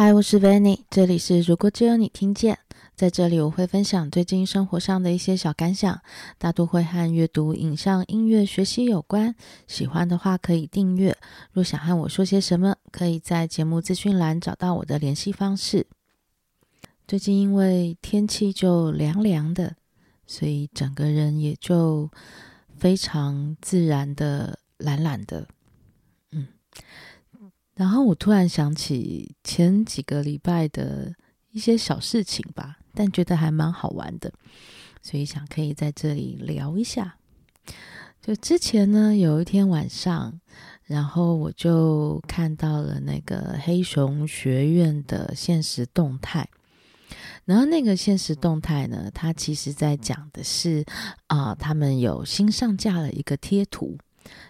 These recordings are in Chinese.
嗨，我是 Vanny，这里是如果只有你听见。在这里我会分享最近生活上的一些小感想，大多会和阅读、影像、音乐、学习有关。喜欢的话可以订阅。若想和我说些什么，可以在节目资讯栏找到我的联系方式。最近因为天气就凉凉的，所以整个人也就非常自然的懒懒的。然后我突然想起前几个礼拜的一些小事情吧，但觉得还蛮好玩的，所以想可以在这里聊一下。就之前呢，有一天晚上，然后我就看到了那个黑熊学院的现实动态，然后那个现实动态呢，它其实在讲的是啊、他们有新上架了一个贴图，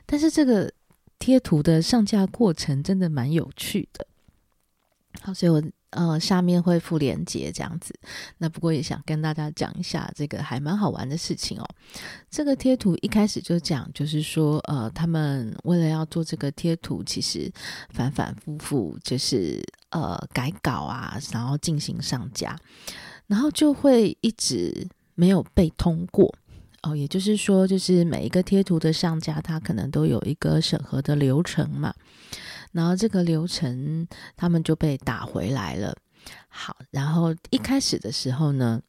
但是这个。贴图的上架过程真的蛮有趣的，好，所以我呃下面会附链接这样子。那不过也想跟大家讲一下这个还蛮好玩的事情哦。这个贴图一开始就讲，就是说呃他们为了要做这个贴图，其实反反复复就是呃改稿啊，然后进行上架，然后就会一直没有被通过。哦，也就是说，就是每一个贴图的上架，它可能都有一个审核的流程嘛。然后这个流程，他们就被打回来了。好，然后一开始的时候呢，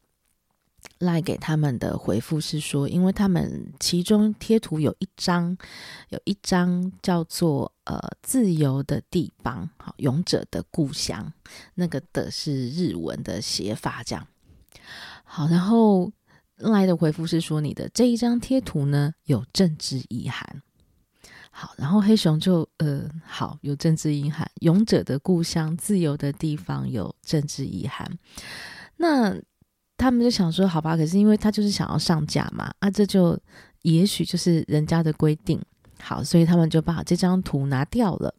赖给他们的回复是说，因为他们其中贴图有一张，有一张叫做“呃自由的地方”，好，勇者的故乡，那个的是日文的写法，这样。好，然后。来的回复是说，你的这一张贴图呢，有政治意涵。好，然后黑熊就呃好，有政治意涵，勇者的故乡，自由的地方有政治意涵。那他们就想说好吧，可是因为他就是想要上架嘛，啊这就也许就是人家的规定。好，所以他们就把这张图拿掉了。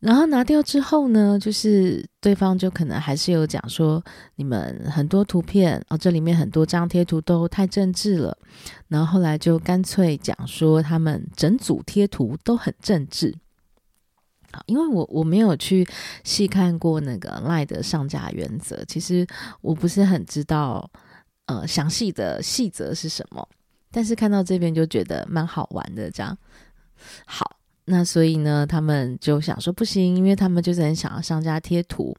然后拿掉之后呢，就是对方就可能还是有讲说，你们很多图片哦，这里面很多张贴图都太政治了。然后后来就干脆讲说，他们整组贴图都很政治。因为我我没有去细看过那个 LINE 的上架原则，其实我不是很知道呃详细的细则是什么，但是看到这边就觉得蛮好玩的，这样好。那所以呢，他们就想说不行，因为他们就是很想要商家贴图。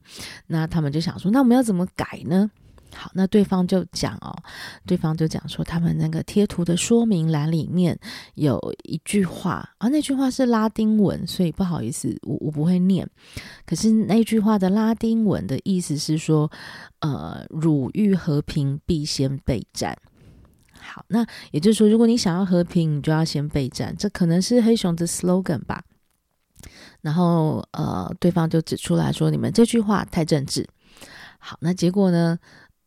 那他们就想说，那我们要怎么改呢？好，那对方就讲哦，对方就讲说，他们那个贴图的说明栏里面有一句话啊，那句话是拉丁文，所以不好意思，我我不会念。可是那句话的拉丁文的意思是说，呃，汝欲和平，必先备战。好，那也就是说，如果你想要和平，你就要先备战。这可能是黑熊的 slogan 吧。然后，呃，对方就指出来说，你们这句话太政治。好，那结果呢？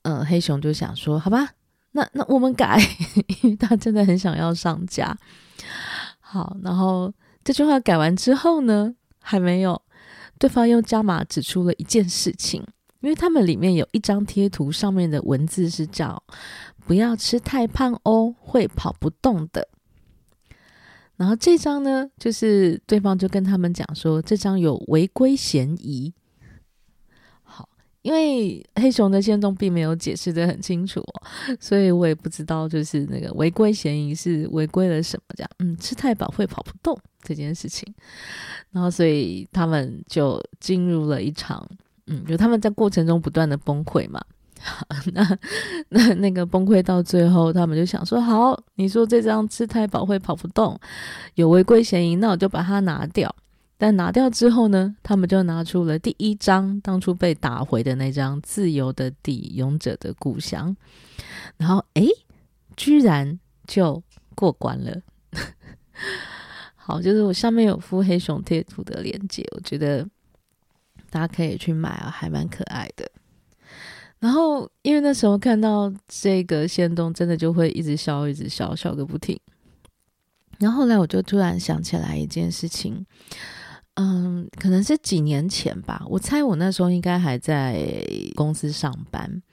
呃，黑熊就想说，好吧，那那我们改，因为他真的很想要上架。好，然后这句话改完之后呢，还没有，对方又加码指出了一件事情，因为他们里面有一张贴图，上面的文字是叫。不要吃太胖哦，会跑不动的。然后这张呢，就是对方就跟他们讲说，这张有违规嫌疑。好，因为黑熊的限动并没有解释得很清楚，所以我也不知道就是那个违规嫌疑是违规了什么这样。嗯，吃太饱会跑不动这件事情。然后，所以他们就进入了一场，嗯，就他们在过程中不断的崩溃嘛。那那那个崩溃到最后，他们就想说：好，你说这张吃太饱会跑不动，有违规嫌疑，那我就把它拿掉。但拿掉之后呢，他们就拿出了第一张当初被打回的那张自由的地，勇者的故乡。然后，诶，居然就过关了。好，就是我上面有附黑熊贴图的链接，我觉得大家可以去买啊，还蛮可爱的。然后，因为那时候看到这个限动，真的就会一直笑，一直笑，笑个不停。然后后来我就突然想起来一件事情，嗯，可能是几年前吧，我猜我那时候应该还在公司上班，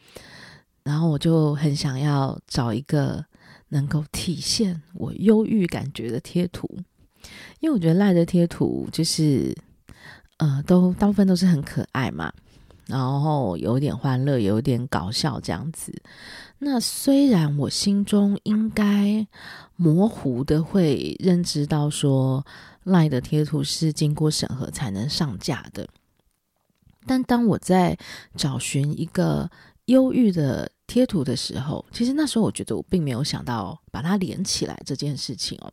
然后我就很想要找一个能够体现我忧郁感觉的贴图，因为我觉得赖的贴图就是。呃，都大部分都是很可爱嘛，然后有点欢乐，有点搞笑这样子。那虽然我心中应该模糊的会认知到说赖的贴图是经过审核才能上架的，但当我在找寻一个忧郁的贴图的时候，其实那时候我觉得我并没有想到把它连起来这件事情哦，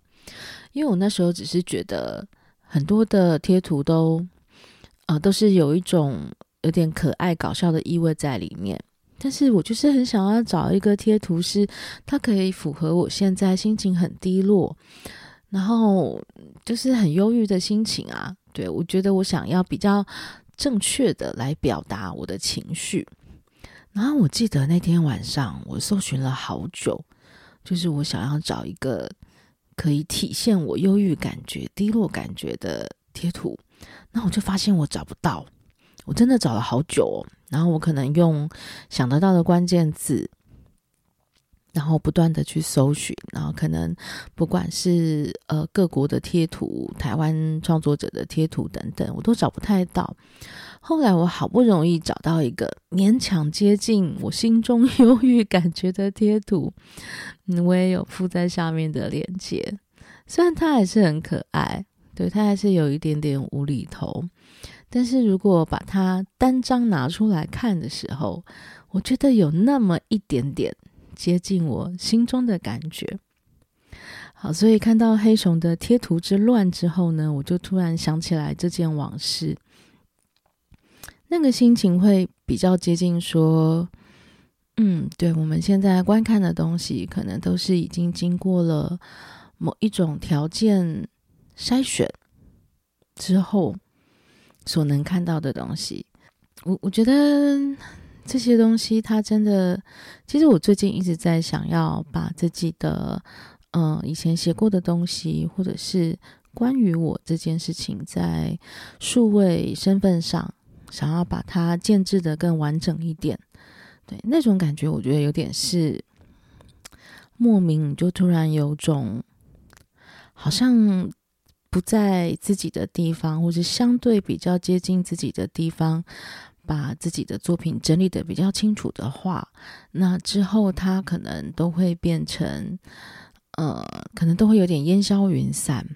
因为我那时候只是觉得很多的贴图都。啊、都是有一种有点可爱搞笑的意味在里面，但是我就是很想要找一个贴图，是它可以符合我现在心情很低落，然后就是很忧郁的心情啊。对，我觉得我想要比较正确的来表达我的情绪。然后我记得那天晚上我搜寻了好久，就是我想要找一个可以体现我忧郁感觉、低落感觉的贴图。那我就发现我找不到，我真的找了好久哦。然后我可能用想得到的关键字，然后不断的去搜寻，然后可能不管是呃各国的贴图、台湾创作者的贴图等等，我都找不太到。后来我好不容易找到一个勉强接近我心中 忧郁感觉的贴图，嗯，我也有附在下面的链接，虽然它还是很可爱。对，它还是有一点点无厘头，但是如果把它单张拿出来看的时候，我觉得有那么一点点接近我心中的感觉。好，所以看到黑熊的贴图之乱之后呢，我就突然想起来这件往事，那个心情会比较接近说，嗯，对，我们现在观看的东西，可能都是已经经过了某一种条件。筛选之后所能看到的东西，我我觉得这些东西，它真的，其实我最近一直在想要把自己的，嗯、呃，以前写过的东西，或者是关于我这件事情，在数位身份上，想要把它建置的更完整一点。对，那种感觉，我觉得有点是莫名就突然有种好像。不在自己的地方，或是相对比较接近自己的地方，把自己的作品整理得比较清楚的话，那之后它可能都会变成，呃，可能都会有点烟消云散。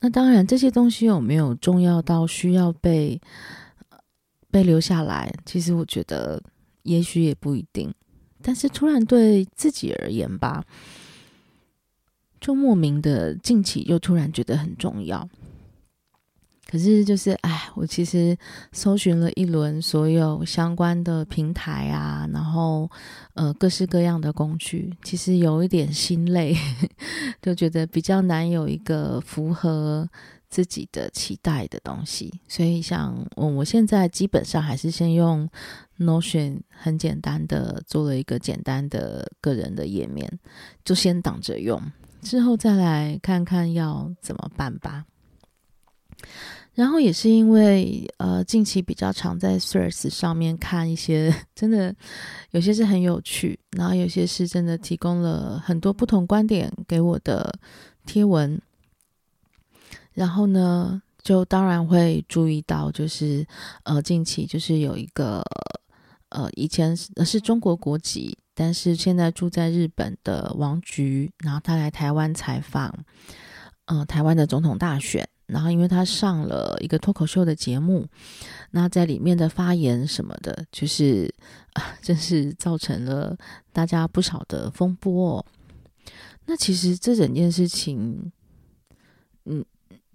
那当然，这些东西有没有重要到需要被被留下来？其实我觉得，也许也不一定。但是突然对自己而言吧。就莫名的近期又突然觉得很重要，可是就是哎，我其实搜寻了一轮所有相关的平台啊，然后呃各式各样的工具，其实有一点心累，就觉得比较难有一个符合自己的期待的东西，所以像我我现在基本上还是先用 Notion 很简单的做了一个简单的个人的页面，就先挡着用。之后再来看看要怎么办吧。然后也是因为呃近期比较常在 Threads 上面看一些真的有些是很有趣，然后有些是真的提供了很多不同观点给我的贴文。然后呢，就当然会注意到，就是呃近期就是有一个呃以前是，是中国国籍。但是现在住在日本的王菊，然后他来台湾采访，呃，台湾的总统大选，然后因为他上了一个脱口秀的节目，那在里面的发言什么的，就是啊，真是造成了大家不少的风波。那其实这整件事情，嗯，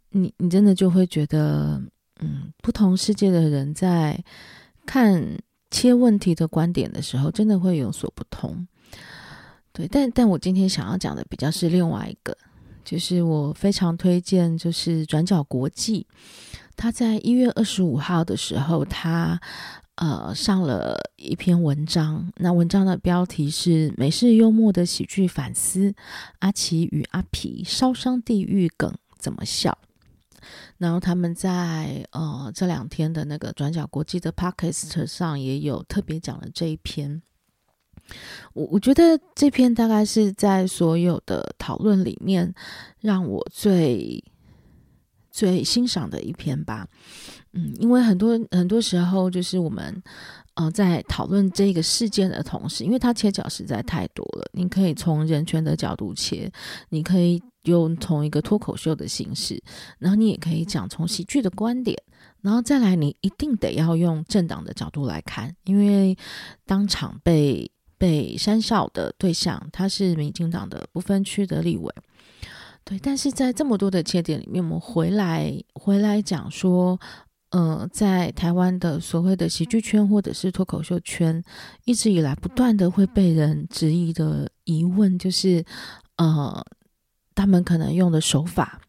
你你真的就会觉得，嗯，不同世界的人在看。切问题的观点的时候，真的会有所不同。对，但但我今天想要讲的比较是另外一个，就是我非常推荐，就是转角国际，他在一月二十五号的时候，他呃上了一篇文章，那文章的标题是“美式幽默的喜剧反思：阿奇与阿皮烧伤地狱梗怎么笑”。然后他们在呃这两天的那个转角国际的 Podcast 上也有特别讲了这一篇。我我觉得这篇大概是在所有的讨论里面让我最最欣赏的一篇吧。嗯，因为很多很多时候就是我们呃在讨论这个事件的同时，因为它切角实在太多了，你可以从人权的角度切，你可以用从一个脱口秀的形式，然后你也可以讲从喜剧的观点，然后再来你一定得要用政党的角度来看，因为当场被被删笑的对象他是民进党的不分区的立委。对，但是在这么多的切点里面，我们回来回来讲说。呃，在台湾的所谓的喜剧圈或者是脱口秀圈，一直以来不断的会被人质疑的疑问，就是呃，他们可能用的手法，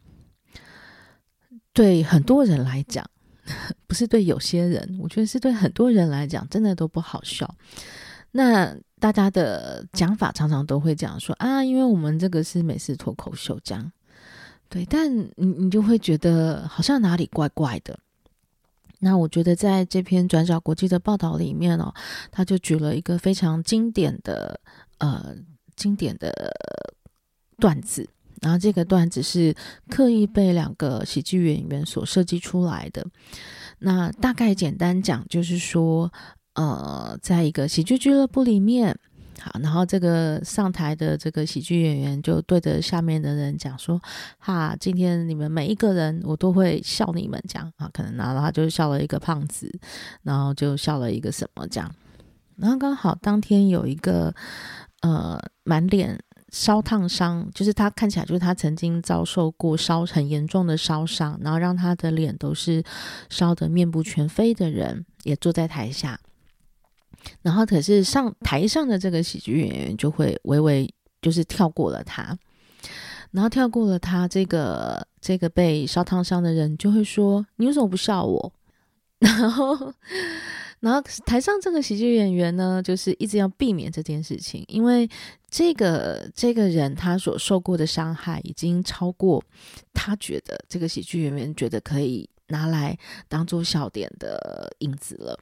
对很多人来讲，不是对有些人，我觉得是对很多人来讲，真的都不好笑。那大家的讲法常常都会讲说啊，因为我们这个是美式脱口秀，这样对，但你你就会觉得好像哪里怪怪的。那我觉得在这篇转角国际的报道里面哦，他就举了一个非常经典的呃经典的段子，然后这个段子是刻意被两个喜剧演员所设计出来的。那大概简单讲就是说，呃，在一个喜剧俱乐部里面。好，然后这个上台的这个喜剧演员就对着下面的人讲说：“哈，今天你们每一个人，我都会笑你们这样啊。”可能然后他就笑了一个胖子，然后就笑了一个什么这样。然后刚好当天有一个呃满脸烧烫伤，就是他看起来就是他曾经遭受过烧很严重的烧伤，然后让他的脸都是烧得面部全非的人，也坐在台下。然后，可是上台上的这个喜剧演员就会微微就是跳过了他，然后跳过了他这个这个被烧烫伤的人就会说：“你为什么不笑我？” 然后，然后台上这个喜剧演员呢，就是一直要避免这件事情，因为这个这个人他所受过的伤害已经超过他觉得这个喜剧演员觉得可以拿来当做笑点的影子了。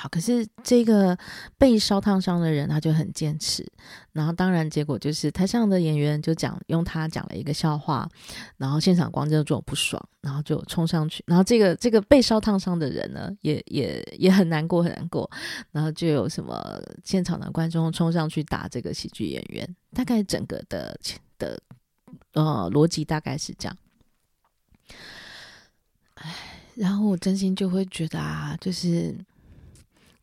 好，可是这个被烧烫伤的人他就很坚持，然后当然结果就是台上的演员就讲用他讲了一个笑话，然后现场观众就不爽，然后就冲上去，然后这个这个被烧烫伤的人呢也也也很难过很难过，然后就有什么现场的观众冲上去打这个喜剧演员，大概整个的的呃逻辑大概是这样，唉，然后我真心就会觉得啊，就是。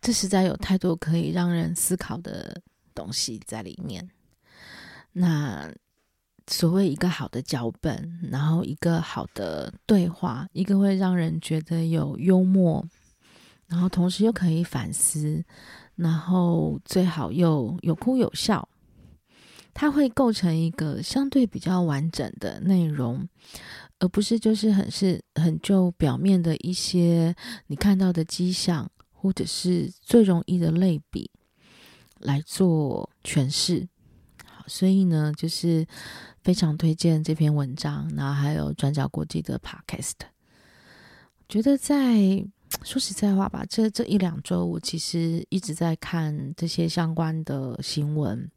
这实在有太多可以让人思考的东西在里面。那所谓一个好的脚本，然后一个好的对话，一个会让人觉得有幽默，然后同时又可以反思，然后最好又有哭有笑，它会构成一个相对比较完整的内容，而不是就是很是很就表面的一些你看到的迹象。或者是最容易的类比来做诠释，好，所以呢，就是非常推荐这篇文章，然后还有转角国际的 Podcast。觉得在说实在话吧，这这一两周，我其实一直在看这些相关的新闻，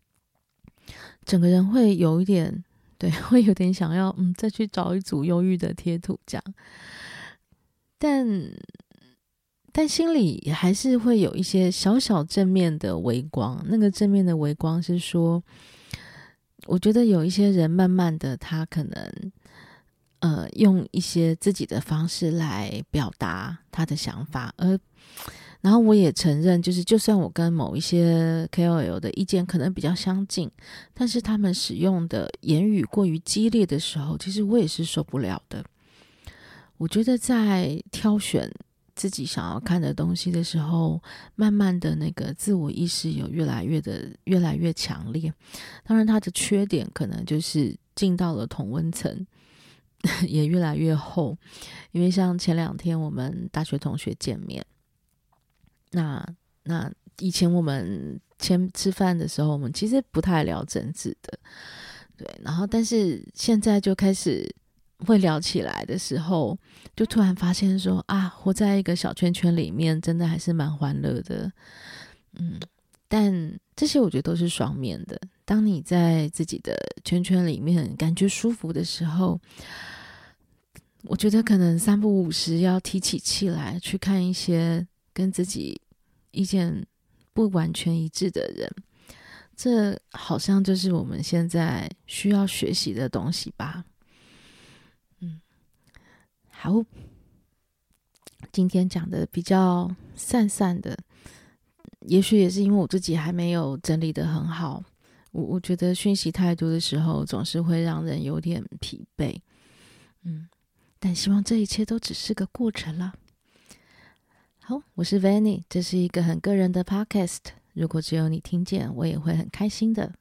整个人会有一点，对，会有点想要，嗯，再去找一组忧郁的贴图这样，但。但心里还是会有一些小小正面的微光。那个正面的微光是说，我觉得有一些人慢慢的，他可能呃用一些自己的方式来表达他的想法，而然后我也承认，就是就算我跟某一些 KOL 的意见可能比较相近，但是他们使用的言语过于激烈的时候，其实我也是受不了的。我觉得在挑选。自己想要看的东西的时候，慢慢的那个自我意识有越来越的越来越强烈。当然，它的缺点可能就是进到了同温层，也越来越厚。因为像前两天我们大学同学见面，那那以前我们先吃饭的时候，我们其实不太聊政治的，对。然后，但是现在就开始。会聊起来的时候，就突然发现说啊，活在一个小圈圈里面，真的还是蛮欢乐的。嗯，但这些我觉得都是双面的。当你在自己的圈圈里面感觉舒服的时候，我觉得可能三不五时要提起气来去看一些跟自己意见不完全一致的人，这好像就是我们现在需要学习的东西吧。好，今天讲的比较散散的，也许也是因为我自己还没有整理得很好。我我觉得讯息太多的时候，总是会让人有点疲惫。嗯。但希望这一切都只是个过程了。好，我是 Vanny，这是一个很个人的 podcast。如果只有你听见，我也会很开心的。